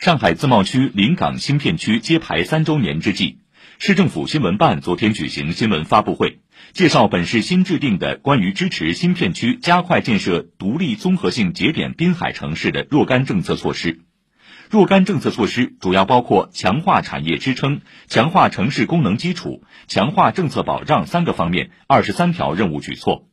上海自贸区临港新片区揭牌三周年之际，市政府新闻办昨天举行新闻发布会，介绍本市新制定的关于支持新片区加快建设独立综合性节点滨海城市的若干政策措施。若干政策措施主要包括强化产业支撑、强化城市功能基础、强化政策保障三个方面二十三条任务举措。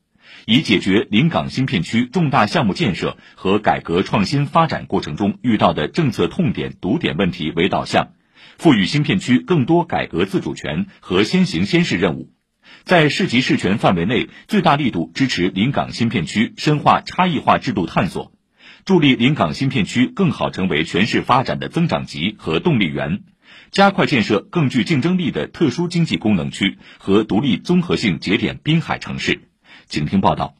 以解决临港新片区重大项目建设和改革创新发展过程中遇到的政策痛点、堵点问题为导向，赋予新片区更多改革自主权和先行先试任务，在市级市权范围内最大力度支持临港新片区深化差异化制度探索，助力临港新片区更好成为全市发展的增长极和动力源，加快建设更具竞争力的特殊经济功能区和独立综合性节点滨海城市。请听报道。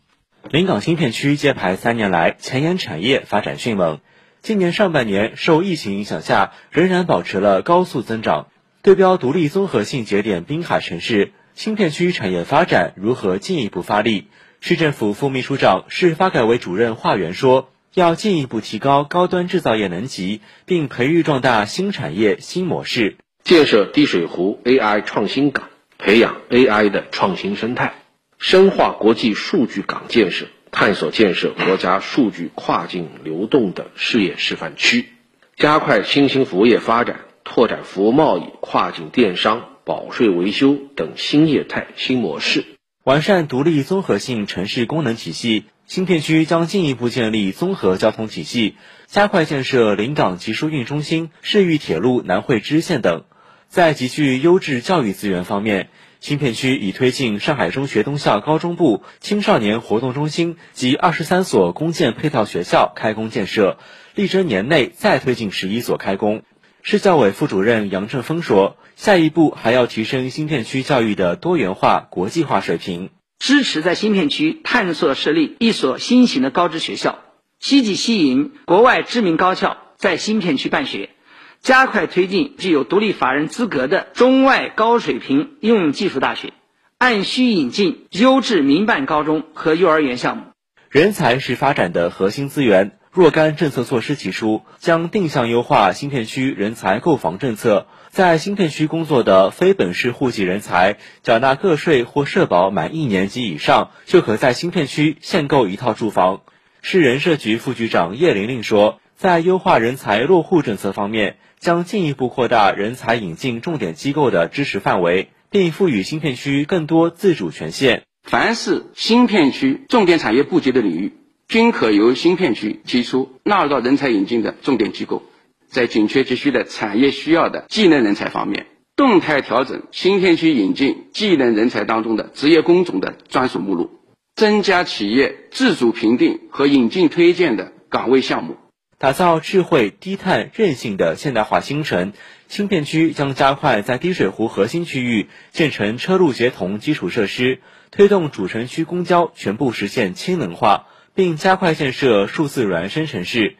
临港新片区揭牌三年来，前沿产业发展迅猛。今年上半年受疫情影响下，仍然保持了高速增长。对标独立综合性节点滨海城市，新片区产业发展如何进一步发力？市政府副秘书长、市发改委主任华源说：“要进一步提高高端制造业能级，并培育壮大新产业新模式，建设滴水湖 AI 创新港，培养 AI 的创新生态。”深化国际数据港建设，探索建设国家数据跨境流动的事业示范区，加快新兴服务业发展，拓展服务贸易、跨境电商、保税维修等新业态新模式，完善独立综合性城市功能体系。新片区将进一步建立综合交通体系，加快建设临港集疏运中心、市域铁路南汇支线等。在集聚优质教育资源方面，新片区已推进上海中学东校高中部、青少年活动中心及二十三所公建配套学校开工建设，力争年内再推进十一所开工。市教委副主任杨正峰说：“下一步还要提升新片区教育的多元化、国际化水平，支持在新片区探索设立一所新型的高职学校，积极吸引国外知名高校在新片区办学。”加快推进具有独立法人资格的中外高水平应用技术大学，按需引进优质民办高中和幼儿园项目。人才是发展的核心资源，若干政策措施提出，将定向优化新片区人才购房政策。在新片区工作的非本市户籍人才，缴纳个税或社保满一年及以上，就可在新片区限购一套住房。市人社局副局长叶玲玲说。在优化人才落户政策方面，将进一步扩大人才引进重点机构的支持范围，并赋予新片区更多自主权限。凡是新片区重点产业布局的领域，均可由新片区提出纳入到人才引进的重点机构。在紧缺急需的产业需要的技能人才方面，动态调整新片区引进技能人才当中的职业工种的专属目录，增加企业自主评定和引进推荐的岗位项目。打造智慧、低碳、韧性的现代化新城，新片区将加快在滴水湖核心区域建成车路协同基础设施，推动主城区公交全部实现氢能化，并加快建设数字孪生城市。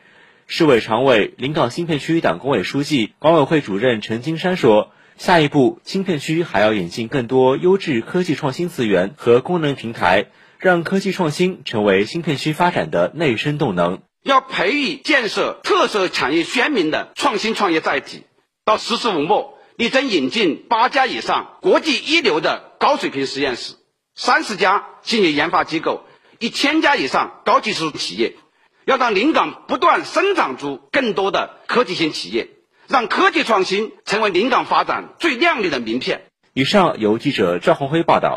市委常委、临港新片区党工委书记、管委会主任陈金山说：“下一步，新片区还要引进更多优质科技创新资源和功能平台，让科技创新成为新片区发展的内生动能。”要培育建设特色产业鲜明的创新创业载体，到“十四五”末，力争引进八家以上国际一流的高水平实验室，三十家企业研发机构，一千家以上高技术企业，要让临港不断生长出更多的科技型企业，让科技创新成为临港发展最亮丽的名片。以上由记者赵红辉报道。